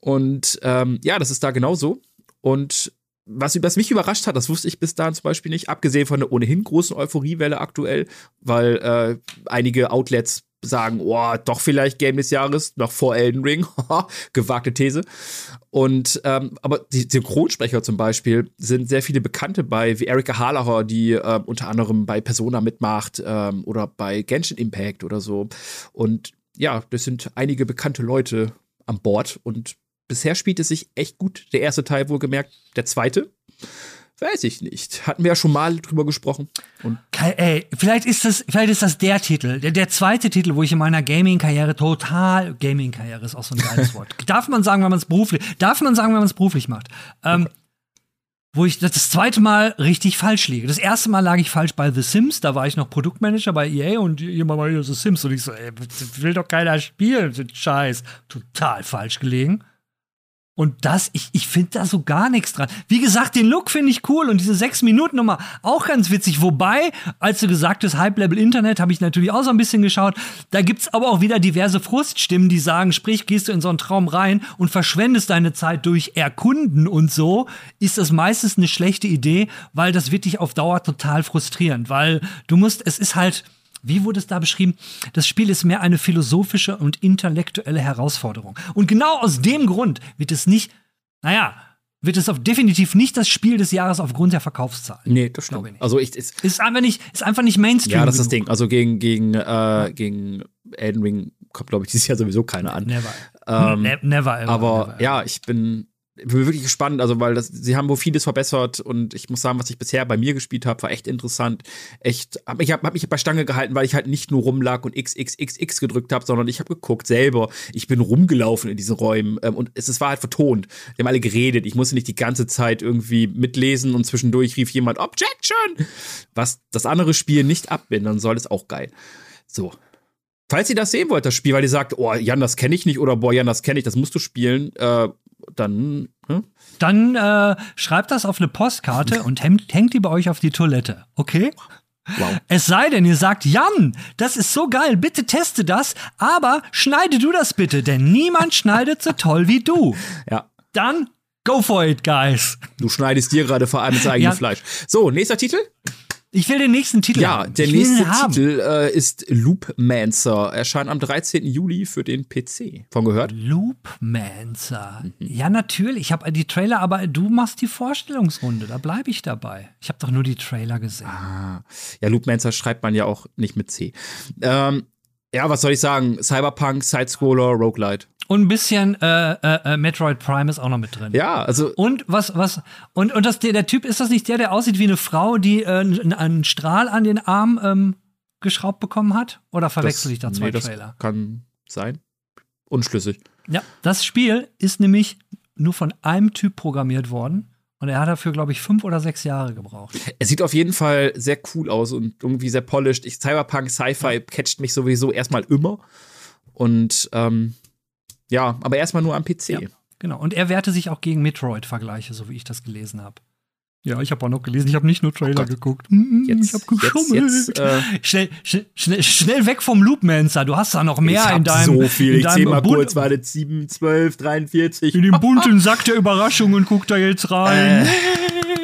Und ähm, ja, das ist da genauso. Und was, was mich überrascht hat, das wusste ich bis dahin zum Beispiel nicht, abgesehen von der ohnehin großen Euphoriewelle aktuell, weil äh, einige Outlets sagen, oh, doch vielleicht Game des Jahres, noch vor Elden Ring, gewagte These. Und ähm, aber die Synchronsprecher zum Beispiel sind sehr viele Bekannte bei, wie Erika Harlacher, die äh, unter anderem bei Persona mitmacht ähm, oder bei Genshin Impact oder so. Und ja, das sind einige bekannte Leute an Bord und bisher spielt es sich echt gut. Der erste Teil wohlgemerkt, der zweite Weiß ich nicht. Hatten wir ja schon mal drüber gesprochen. Und Ey, vielleicht ist das, vielleicht ist das der Titel, der, der zweite Titel, wo ich in meiner Gaming-Karriere total, Gaming-Karriere ist auch so ein geiles Wort. darf man sagen, wenn man es beruflich, darf man sagen, wenn man es beruflich macht. Ähm, okay. Wo ich das zweite Mal richtig falsch liege. Das erste Mal lag ich falsch bei The Sims, da war ich noch Produktmanager bei EA und jemand mal hier The Sims und ich so, ey, will doch keiner spielen, Scheiß. Total falsch gelegen. Und das, ich, ich finde da so gar nichts dran. Wie gesagt, den Look finde ich cool und diese sechs Minuten Nummer auch ganz witzig. Wobei, als du gesagt hast, Hype-Level Internet, habe ich natürlich auch so ein bisschen geschaut. Da gibt's aber auch wieder diverse Fruststimmen, die sagen, sprich, gehst du in so einen Traum rein und verschwendest deine Zeit durch Erkunden und so, ist das meistens eine schlechte Idee, weil das wird dich auf Dauer total frustrierend, weil du musst, es ist halt, wie wurde es da beschrieben? Das Spiel ist mehr eine philosophische und intellektuelle Herausforderung. Und genau aus dem Grund wird es nicht, naja, wird es auf definitiv nicht das Spiel des Jahres aufgrund der Verkaufszahlen. Nee, das stimmt. Ich also ich ist, ist einfach nicht ist einfach nicht Mainstream. Ja, das ist das Ding. Also gegen gegen äh, gegen Elden Ring kommt glaube ich dieses Jahr sowieso keiner an. Never. Ähm, ne never ever, Aber never, ja, ich bin bin wirklich gespannt, also weil das, sie haben wohl vieles verbessert und ich muss sagen, was ich bisher bei mir gespielt habe, war echt interessant. Echt, hab, ich habe hab mich bei Stange gehalten, weil ich halt nicht nur rumlag und XXXX gedrückt habe, sondern ich habe geguckt selber. Ich bin rumgelaufen in diesen Räumen ähm, und es, es war halt vertont. Wir haben alle geredet. Ich musste nicht die ganze Zeit irgendwie mitlesen und zwischendurch rief jemand Objection, was das andere Spiel nicht abbinden soll, ist auch geil. So, Falls ihr das sehen wollt, das Spiel, weil ihr sagt, oh, Jan, das kenne ich nicht oder boah, Jan, das kenne ich, das musst du spielen, äh, dann. Hm? Dann äh, schreibt das auf eine Postkarte und hängt, hängt die bei euch auf die Toilette, okay? Wow. Es sei denn, ihr sagt, Jan, das ist so geil, bitte teste das, aber schneide du das bitte, denn niemand schneidet so toll wie du. Ja. Dann go for it, guys. Du schneidest dir gerade vor allem das eigene Ja. Fleisch. So, nächster Titel? Ich will den nächsten Titel Ja, haben. der will ihn nächste. Titel äh, ist Loopmancer. Erscheint am 13. Juli für den PC. Von gehört? Loopmancer. Mhm. Ja, natürlich. Ich habe die Trailer, aber du machst die Vorstellungsrunde. Da bleibe ich dabei. Ich habe doch nur die Trailer gesehen. Ah, ja, Loopmancer schreibt man ja auch nicht mit C. Ähm, ja, was soll ich sagen? Cyberpunk, Sidescroller, Roguelite. Und ein bisschen äh, äh, äh, Metroid Prime ist auch noch mit drin. Ja, also Und was, was, und, und das, der, der Typ, ist das nicht der, der aussieht wie eine Frau, die äh, einen, einen Strahl an den Arm ähm, geschraubt bekommen hat? Oder verwechsel ich da zwei nee, das Trailer? kann sein. Unschlüssig. Ja, das Spiel ist nämlich nur von einem Typ programmiert worden. Und er hat dafür, glaube ich, fünf oder sechs Jahre gebraucht. Es sieht auf jeden Fall sehr cool aus und irgendwie sehr polished. Ich, Cyberpunk, Sci-Fi catcht mich sowieso erstmal immer. Und ähm, ja, aber erstmal nur am PC. Ja. Genau. Und er wehrte sich auch gegen Metroid-Vergleiche, so wie ich das gelesen habe. Ja, ich habe auch noch gelesen. Ich habe nicht nur Trailer Gott. geguckt. Jetzt- ich habe geschummelt. jetzt- jetzt, äh, schnell, schnell, schnell, schnell weg vom Loopmancer. Du hast da noch mehr ich in deinem. so viel. in Ich zähl mal Bun- kurz. War das 7, 12, 43. In den bunten Sack der Überraschungen guckt er jetzt rein. Äh,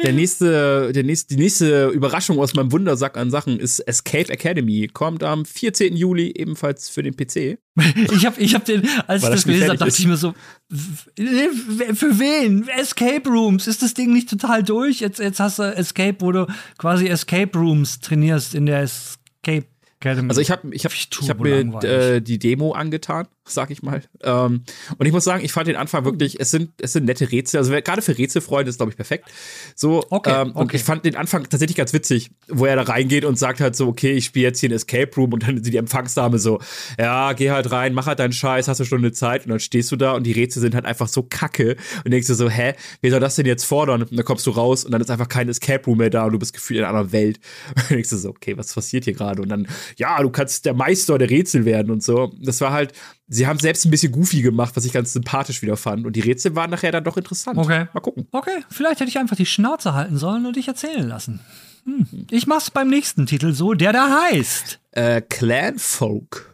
der nächste, der nächste, die nächste Überraschung aus meinem Wundersack an Sachen ist Escape Academy. Kommt am 14. Juli ebenfalls für den PC. Ich habe ich hab den, als ich Weil das das gelesen habe, dachte ist. ich mir so, für wen? Escape Rooms, ist das Ding nicht total durch? Jetzt, jetzt hast du Escape, wo du quasi Escape Rooms trainierst in der Escape Academy. Also ich habe ich hab, Ich ich hab mir äh, die Demo angetan, sag ich mal. Ähm, und ich muss sagen, ich fand den Anfang wirklich, es sind, es sind nette Rätsel. Also gerade für Rätselfreunde ist, glaube ich, perfekt. So, Okay, ähm, und okay. ich fand den Anfang tatsächlich ganz witzig, wo er da reingeht und sagt halt so, okay, ich spiele jetzt hier ein Escape Room und dann die Empfangsdame so, ja, geh halt rein, mach halt deinen Scheiß, hast du schon eine Zeit und dann stehst du da und die Rätsel sind halt einfach so kacke und denkst dir so, hä, wer soll das denn jetzt fordern? Und dann kommst du raus und dann ist einfach kein Escape Room mehr da und du bist gefühlt in einer anderen Welt. Und dann denkst du so, okay, was passiert hier gerade? Und dann, ja, du kannst der Meister der Rätsel werden und so. Das war halt, sie haben selbst ein bisschen goofy gemacht, was ich ganz sympathisch wieder fand. Und die Rätsel waren nachher dann doch interessant. Okay. Mal gucken. Okay, vielleicht hätte ich einfach die Schnauze halten sollen und dich erzählen lassen. Hm. Ich mach's beim nächsten Titel so, der da heißt. Äh, Clanfolk.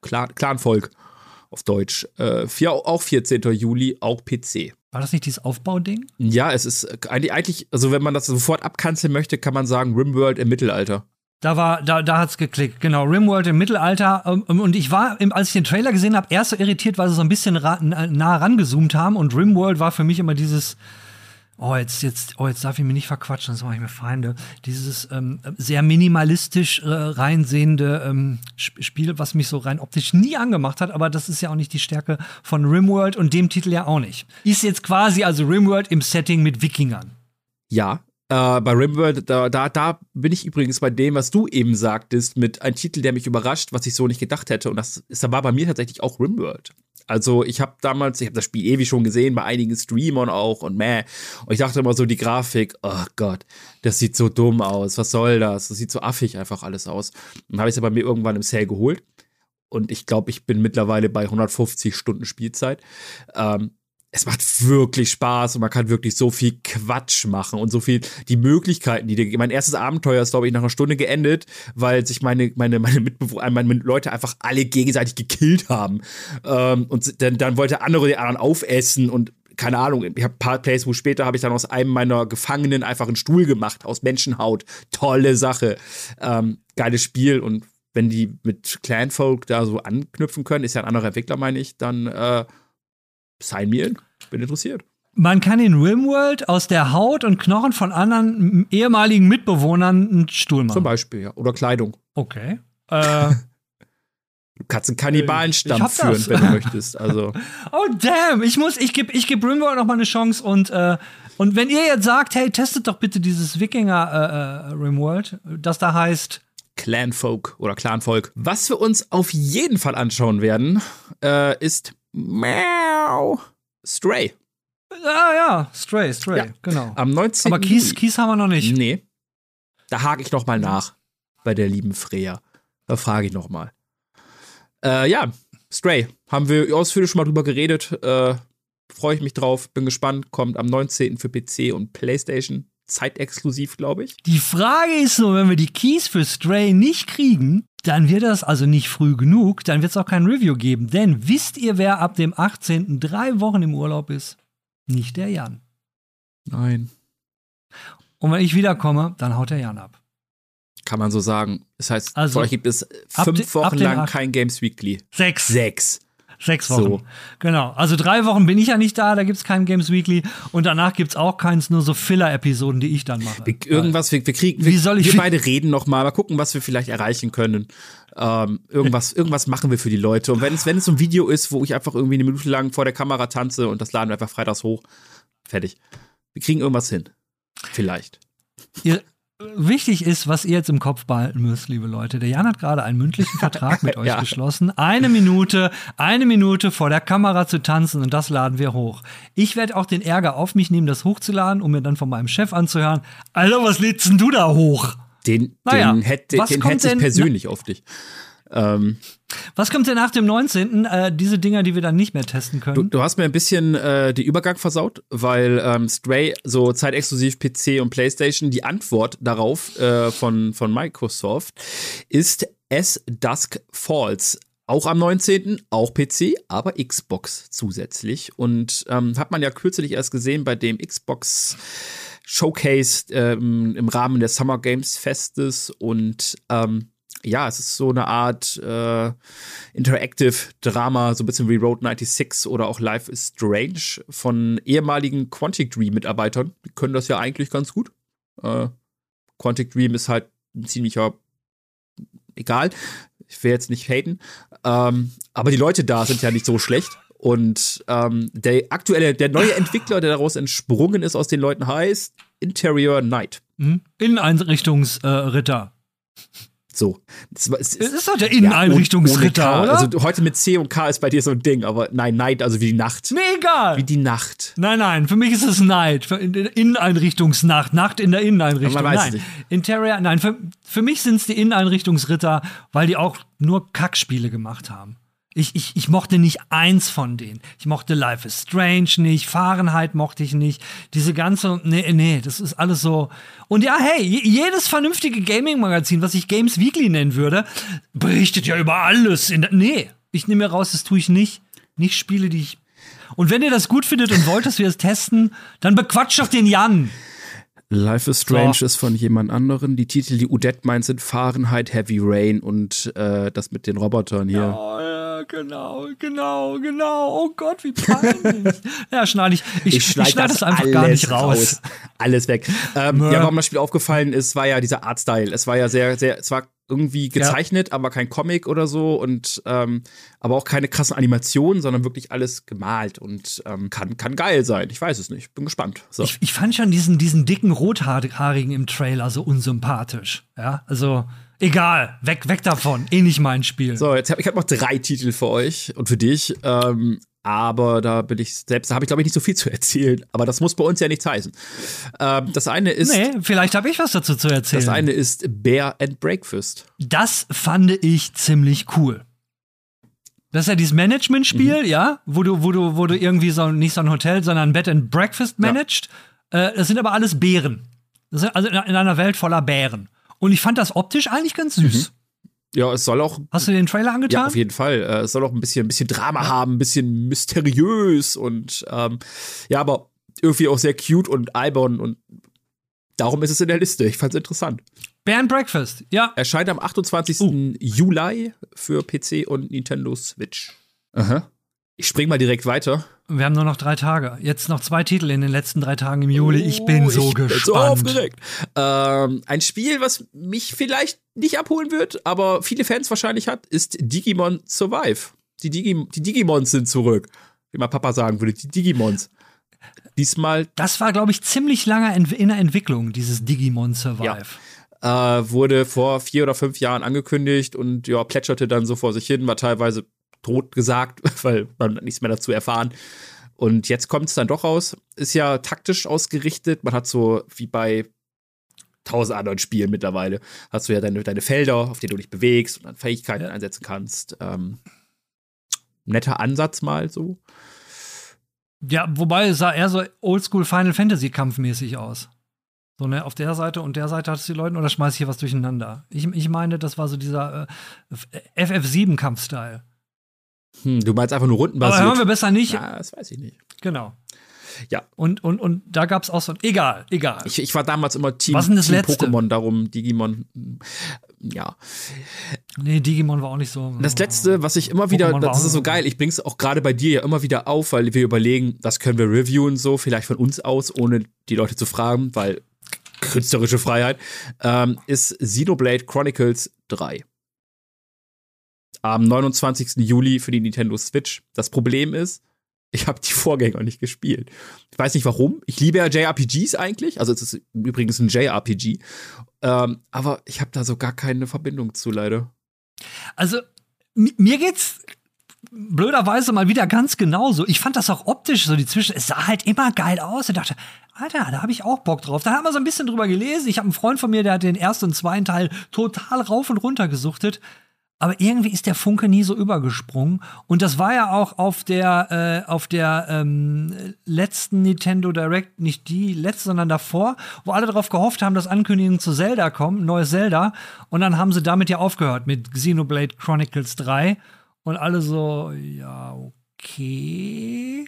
Clan, Clanfolk auf Deutsch. Äh, vier, auch 14. Juli, auch PC. War das nicht dieses Aufbauding? Ja, es ist eigentlich, eigentlich, also wenn man das sofort abkanzeln möchte, kann man sagen Rimworld im Mittelalter. Da war, da, da hat's geklickt. Genau, Rimworld im Mittelalter. Ähm, Und ich war, als ich den Trailer gesehen habe, erst so irritiert, weil sie so ein bisschen nah rangezoomt haben. Und Rimworld war für mich immer dieses, oh, jetzt, jetzt, oh, jetzt darf ich mich nicht verquatschen, sonst mache ich mir Feinde. Dieses ähm, sehr minimalistisch äh, reinsehende ähm, Sp- Spiel, was mich so rein optisch nie angemacht hat, aber das ist ja auch nicht die Stärke von Rimworld und dem Titel ja auch nicht. Ist jetzt quasi also Rimworld im Setting mit Wikingern. Ja. Äh, bei Rimworld, da, da, da bin ich übrigens bei dem, was du eben sagtest, mit einem Titel, der mich überrascht, was ich so nicht gedacht hätte. Und das ist, da war bei mir tatsächlich auch Rimworld. Also ich habe damals, ich habe das Spiel ewig schon gesehen, bei einigen Streamern auch und meh. Und ich dachte immer so, die Grafik, oh Gott, das sieht so dumm aus. Was soll das? Das sieht so affig einfach alles aus. Dann habe ich es bei mir irgendwann im Sale geholt. Und ich glaube, ich bin mittlerweile bei 150 Stunden Spielzeit. Ähm, es macht wirklich Spaß und man kann wirklich so viel Quatsch machen und so viel die Möglichkeiten, die dir. Mein erstes Abenteuer ist, glaube ich, nach einer Stunde geendet, weil sich meine, meine, meine Mitbewohner, meine Leute einfach alle gegenseitig gekillt haben. Ähm, und dann, dann wollte der andere den anderen aufessen und keine Ahnung, ich habe ein paar Plays, wo später habe ich dann aus einem meiner Gefangenen einfach einen Stuhl gemacht aus Menschenhaut. Tolle Sache. Ähm, geiles Spiel und wenn die mit Clanfolk da so anknüpfen können, ist ja ein anderer Entwickler, meine ich, dann äh, sign me in. Bin interessiert. Man kann in Rimworld aus der Haut und Knochen von anderen ehemaligen Mitbewohnern einen Stuhl Zum machen. Beispiel, ja. Oder Kleidung. Okay. Äh, Du kannst einen Kannibalenstamm führen, das. wenn du möchtest. Also, Oh damn, ich muss, ich gebe ich geb Rimworld noch mal eine Chance und äh, und wenn ihr jetzt sagt, hey, testet doch bitte dieses Wikinger äh, äh, Rimworld, das da heißt Clanfolk oder Clanvolk. Was wir uns auf jeden Fall anschauen werden, äh, ist Meow Stray. Ah ja, Stray, Stray, Ja. genau. Am 19. Aber Kies. Kies haben wir noch nicht. Nee. Da hake ich noch mal nach bei der lieben Freya. Da frage ich noch mal. Äh, ja, Stray. Haben wir ausführlich schon mal drüber geredet. Äh, Freue ich mich drauf. Bin gespannt. Kommt am 19. für PC und PlayStation. Zeitexklusiv, glaube ich. Die Frage ist nur, wenn wir die Keys für Stray nicht kriegen, dann wird das also nicht früh genug, dann wird es auch kein Review geben. Denn wisst ihr, wer ab dem 18. drei Wochen im Urlaub ist? Nicht der Jan. Nein. Und wenn ich wiederkomme, dann haut der Jan ab. Kann man so sagen. Das heißt, Also, für euch gibt es fünf Wochen lang kein Games Weekly. Sechs. Sechs. Sechs Wochen. So. Genau. Also drei Wochen bin ich ja nicht da, da gibt es kein Games Weekly. Und danach gibt es auch keins, nur so Filler-Episoden, die ich dann mache. Wir, irgendwas, wir, wir kriegen, wir, Wie soll ich- wir beide reden noch mal, mal gucken, was wir vielleicht erreichen können. Ähm, irgendwas, irgendwas machen wir für die Leute. Und wenn es, wenn es so ein Video ist, wo ich einfach irgendwie eine Minute lang vor der Kamera tanze und das laden wir einfach freitags hoch, fertig. Wir kriegen irgendwas hin. Vielleicht. Ihr, wichtig ist, was ihr jetzt im Kopf behalten müsst, liebe Leute. Der Jan hat gerade einen mündlichen Vertrag mit euch Ja. geschlossen. Eine Minute, eine Minute vor der Kamera zu tanzen und das laden wir hoch. Ich werde auch den Ärger auf mich nehmen, das hochzuladen, um mir dann von meinem Chef anzuhören. Alter, was lädst denn du da hoch? Den, Naja, den, hätte, den hätte ich persönlich auf dich. Ähm, Was kommt denn nach dem 19.? Äh, diese Dinger, die wir dann nicht mehr testen können. du, du hast mir ein bisschen äh, den Übergang versaut, weil ähm, Stray so zeitexklusiv PC und PlayStation, die Antwort darauf äh, von, von Microsoft ist As Dusk Falls. Auch am 19., auch PC, aber Xbox zusätzlich. Und ähm, hat man ja kürzlich erst gesehen bei dem Xbox Showcase ähm, im Rahmen des Summer Games Festes. Und ähm, ja, es ist so eine Art äh, Interactive Drama, so ein bisschen wie Road 96 oder auch Life is Strange von ehemaligen Quantic Dream Mitarbeitern. Die können das ja eigentlich ganz gut. Äh, Quantic Dream ist halt ein ziemlicher, egal, ich will jetzt nicht haten, ähm, aber die Leute da sind ja nicht so schlecht. Und ähm, der aktuelle, der neue Entwickler, der daraus entsprungen ist aus den Leuten, heißt Interior Night. Mhm. Inneneinrichtungsritter. So. Das es Es ist doch der Inneneinrichtungsritter, Ja, oder? Also heute mit C und K ist bei dir so ein Ding, aber nein, Night, also wie die Nacht. Mir egal. Wie die Nacht. Nein, nein, für mich ist es Night. Der Inneneinrichtungsnacht. Nacht in der Inneneinrichtung. Aber man weiß nein. nicht. Interior, nein, für, für mich sind es die Inneneinrichtungsritter, weil die auch nur Kackspiele gemacht haben. Ich, ich, ich mochte nicht eins von denen. Ich mochte Life is Strange nicht, Fahrenheit mochte ich nicht. Diese ganze, nee, nee, das ist alles so. Und ja, hey, je- jedes vernünftige Gaming-Magazin, was ich Games Weekly nennen würde, berichtet ja über alles. In der, nee, ich nehme mir raus, das tue ich nicht. Nicht Spiele, die ich. Und wenn ihr das gut findet und wollt, dass wir es testen, dann bequatscht doch den Jan. Life is Strange So. ist von jemand anderen. Die Titel, die Udette meint, sind Fahrenheit, Heavy Rain und äh, das mit den Robotern hier. Oh, ja, genau, genau, genau. Oh Gott, wie peinlich. ja, schneide ich. Ich, ich schneide schneid das einfach gar nicht raus. Alles weg. Ähm, Mö. ja, warum das Spiel aufgefallen ist, war ja dieser Artstyle. Es war ja sehr, sehr, es war irgendwie gezeichnet, aber kein Comic oder so und ähm, aber auch keine krassen Animationen, sondern wirklich alles gemalt und ähm, kann, kann geil sein. Ich weiß es nicht. Bin gespannt. So. Ich, ich fand schon diesen, diesen dicken Rothaarigen im Trailer so unsympathisch. Ja, also egal, weg, weg davon. Eh nicht mein Spiel. So, jetzt hab, ich habe noch drei Titel für euch und für dich. Ähm, aber da bin ich selbst, da habe ich glaube ich nicht so viel zu erzählen. Aber das muss bei uns ja nichts heißen. Ähm, das eine ist, Nee, vielleicht habe ich was dazu zu erzählen. das eine ist Bear and Breakfast. Das fand ich ziemlich cool. Das ist ja dieses Management-Spiel, Mhm. ja, wo du, wo du, wo du irgendwie so nicht so ein Hotel, sondern ein Bed and Breakfast managst. Äh, das sind aber alles Bären. Das sind also in einer Welt voller Bären. Und ich fand das optisch eigentlich ganz süß. Ja, es soll auch Hast du den Trailer angetan? Ja, auf jeden Fall. Äh, es soll auch ein bisschen, ein bisschen Drama haben, ein bisschen mysteriös und ähm, ja, aber irgendwie auch sehr cute und albern und darum ist es in der Liste. Ich fand's interessant. Bear and Breakfast, ja. Erscheint am 28. Uh. Juli für PC und Nintendo Switch. Aha. Ich spring mal direkt weiter. Wir haben nur noch drei Tage. Jetzt noch zwei Titel in den letzten drei Tagen im Juli. Ich bin so Oh, ich gespannt. Bin so aufgeregt. Ähm, ein Spiel, was mich vielleicht nicht abholen wird, aber viele Fans wahrscheinlich hat, ist Digimon Survive. Die, Digi die Digimons sind zurück. Wie mein Papa sagen würde, die Digimons. Diesmal Das war, glaube ich, ziemlich lange in der Entwicklung, dieses Digimon Survive. äh, wurde vor vier oder fünf Jahren angekündigt und ja, plätscherte dann so vor sich hin, war teilweise tot gesagt, weil man nichts mehr dazu erfahren. Und jetzt kommt es dann doch raus. Ist ja taktisch ausgerichtet. Man hat so wie bei tausend anderen Spielen mittlerweile, hast du ja deine, deine Felder, auf denen du dich bewegst und dann Fähigkeiten einsetzen kannst. Ähm, netter Ansatz mal so. Ja, wobei es sah eher so Oldschool Final Fantasy kampfmäßig aus. So, ne, auf der Seite und der Seite hattest du die Leute oder schmeiß ich hier was durcheinander? Ich, ich meine, das war so dieser äh, FF7-Kampfstyle. Hm, du meinst einfach nur Aber rundenbasiert. hören wir besser nicht. ja, das weiß ich nicht. Genau. Ja. Und, und, und da gab es auch so. Egal, egal. Ich, ich war damals immer Team, Was denn das Team Letzte? Pokémon, darum Digimon. Ja. nee, Digimon war auch nicht so. Das letzte, was ich immer wieder, Pokémon das ist so geil, ich bring's auch gerade bei dir ja immer wieder auf, weil wir überlegen, was können wir reviewen, so, vielleicht von uns aus, ohne die Leute zu fragen, weil künstlerische Freiheit, ähm, ist Xenoblade Chronicles 3. Am 29. Juli für die Nintendo Switch. Das Problem ist, ich habe die Vorgänger nicht gespielt. Ich weiß nicht warum. Ich liebe ja JRPGs eigentlich. Also es ist übrigens ein JRPG. Ähm, aber ich habe da so gar keine Verbindung zu, leider. Also, mi- mir geht's blöderweise mal wieder ganz genauso. Ich fand das auch optisch so die Zwischen. Es sah halt immer geil aus. Ich dachte, Alter, da habe ich auch Bock drauf. Da haben wir so ein bisschen drüber gelesen. Ich habe einen Freund von mir, der hat den ersten und zweiten Teil total rauf und runter gesuchtet. Aber irgendwie ist der Funke nie so übergesprungen. Und das war ja auch auf der, äh, auf der ähm, letzten Nintendo Direct, nicht die letzte, sondern davor, wo alle darauf gehofft haben, dass Ankündigungen zu Zelda kommen, neues Zelda. Und dann haben sie damit ja aufgehört mit Xenoblade Chronicles 3. Und alle so, ja, okay.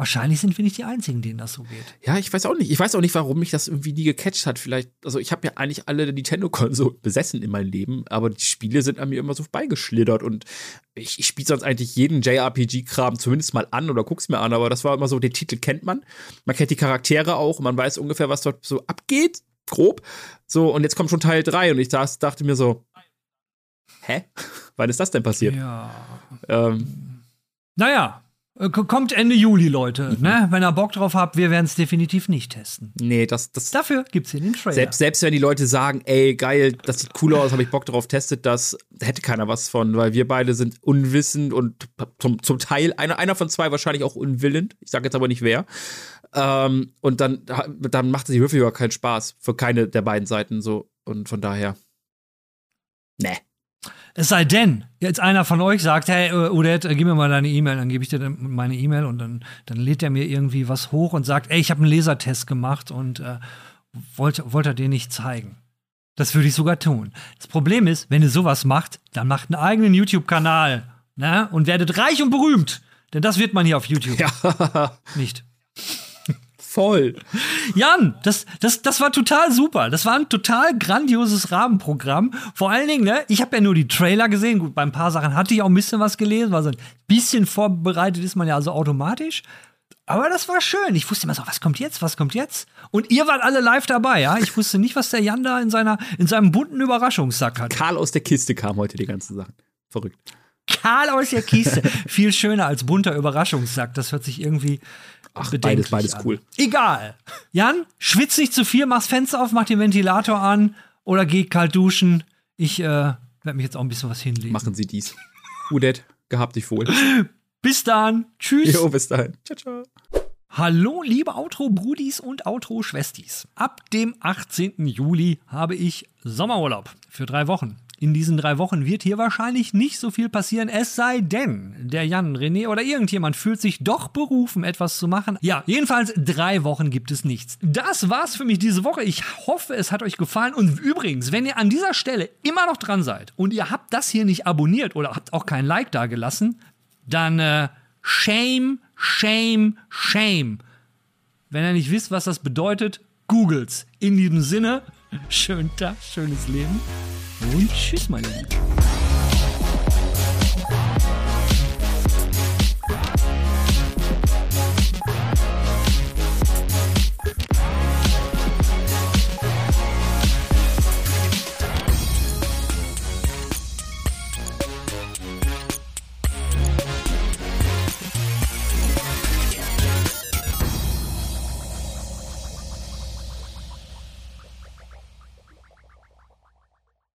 Wahrscheinlich sind wir nicht die Einzigen, denen das so geht. Ja, ich weiß auch nicht. Ich weiß auch nicht, warum mich das irgendwie nie gecatcht hat. Vielleicht, also ich habe ja eigentlich alle Nintendo-Konsolen besessen in meinem Leben, aber die Spiele sind an mir immer so vorbeigeschlittert und ich, ich spiele sonst eigentlich jeden JRPG-Kram zumindest mal an oder guck's mir an, aber das war immer so, den Titel kennt man. Man kennt die Charaktere auch man weiß ungefähr, was dort so abgeht, grob. So, und jetzt kommt schon Teil 3 und ich das, dachte mir so, hä? Wann ist das denn passiert? Ja. Ähm, Naja, kommt Ende Juli, Leute. Mhm. Ne? Wenn ihr Bock drauf habt, wir werden es definitiv nicht testen. nee, das, das, Dafür gibt's hier den Trailer. Selbst, selbst wenn die Leute sagen, ey, geil, das sieht cool aus, habe ich Bock drauf, testet das, da hätte keiner was von, weil wir beide sind unwissend und zum, zum Teil, einer, einer von zwei wahrscheinlich auch unwillend, ich sage jetzt aber nicht wer. Ähm, und dann, dann macht die Review keinen Spaß für keine der beiden Seiten so. Und von daher. Nee. Es sei denn, jetzt einer von euch sagt, hey, äh, Odette, äh, gib mir mal deine E-Mail, dann gebe ich dir meine E-Mail und dann, dann lädt er mir irgendwie was hoch und sagt, ey, ich habe einen Lasertest gemacht und äh, wollte wollt er dir nicht zeigen. Das würde ich sogar tun. Das Problem ist, wenn ihr sowas macht, dann macht einen eigenen YouTube-Kanal ne? und werdet reich und berühmt. Denn das wird man hier auf YouTube Ja, nicht. Voll. Jan, das, das, das war total super. Das war ein total grandioses Rahmenprogramm. Vor allen Dingen, ne, ich habe ja nur die Trailer gesehen. Gut, bei ein paar Sachen hatte ich auch ein bisschen was gelesen, weil so ein bisschen vorbereitet ist man ja also automatisch. Aber das war schön. Ich wusste immer so, was kommt jetzt, was kommt jetzt? Und ihr wart alle live dabei, ja? Ich wusste nicht, was der Jan da in, seiner, in seinem bunten Überraschungssack hat. Karl aus der Kiste kam heute die ganzen Sachen. Verrückt. Karl aus der Kiste. Viel schöner als bunter Überraschungssack. Das hört sich irgendwie. Ach, bedenklich beides, beides an. cool. Egal. Jan, schwitz nicht zu viel, mach's Fenster auf, mach den Ventilator an oder geh kalt duschen. Ich äh, werde mich jetzt auch ein bisschen was hinlegen. Machen Sie dies. Udet, gehabt dich wohl. Bis dann. Tschüss. Jo, bis dahin. Ciao, ciao. Hallo, liebe Outro-Brudis und Outro-Schwestis. Ab dem 18. Juli habe ich Sommerurlaub für drei Wochen. In diesen drei Wochen wird hier wahrscheinlich nicht so viel passieren, es sei denn, der Jan, René oder irgendjemand fühlt sich doch berufen, etwas zu machen. Ja, jedenfalls drei Wochen gibt es nichts. Das war's für mich diese Woche. Ich hoffe, es hat euch gefallen. Und übrigens, wenn ihr an dieser Stelle immer noch dran seid und ihr habt das hier nicht abonniert oder habt auch kein Like da gelassen, dann äh, shame, shame, shame. Wenn ihr nicht wisst, was das bedeutet, googelt's. In diesem Sinne, schönen Tag, schönes Leben und tschüss, meine Lieben.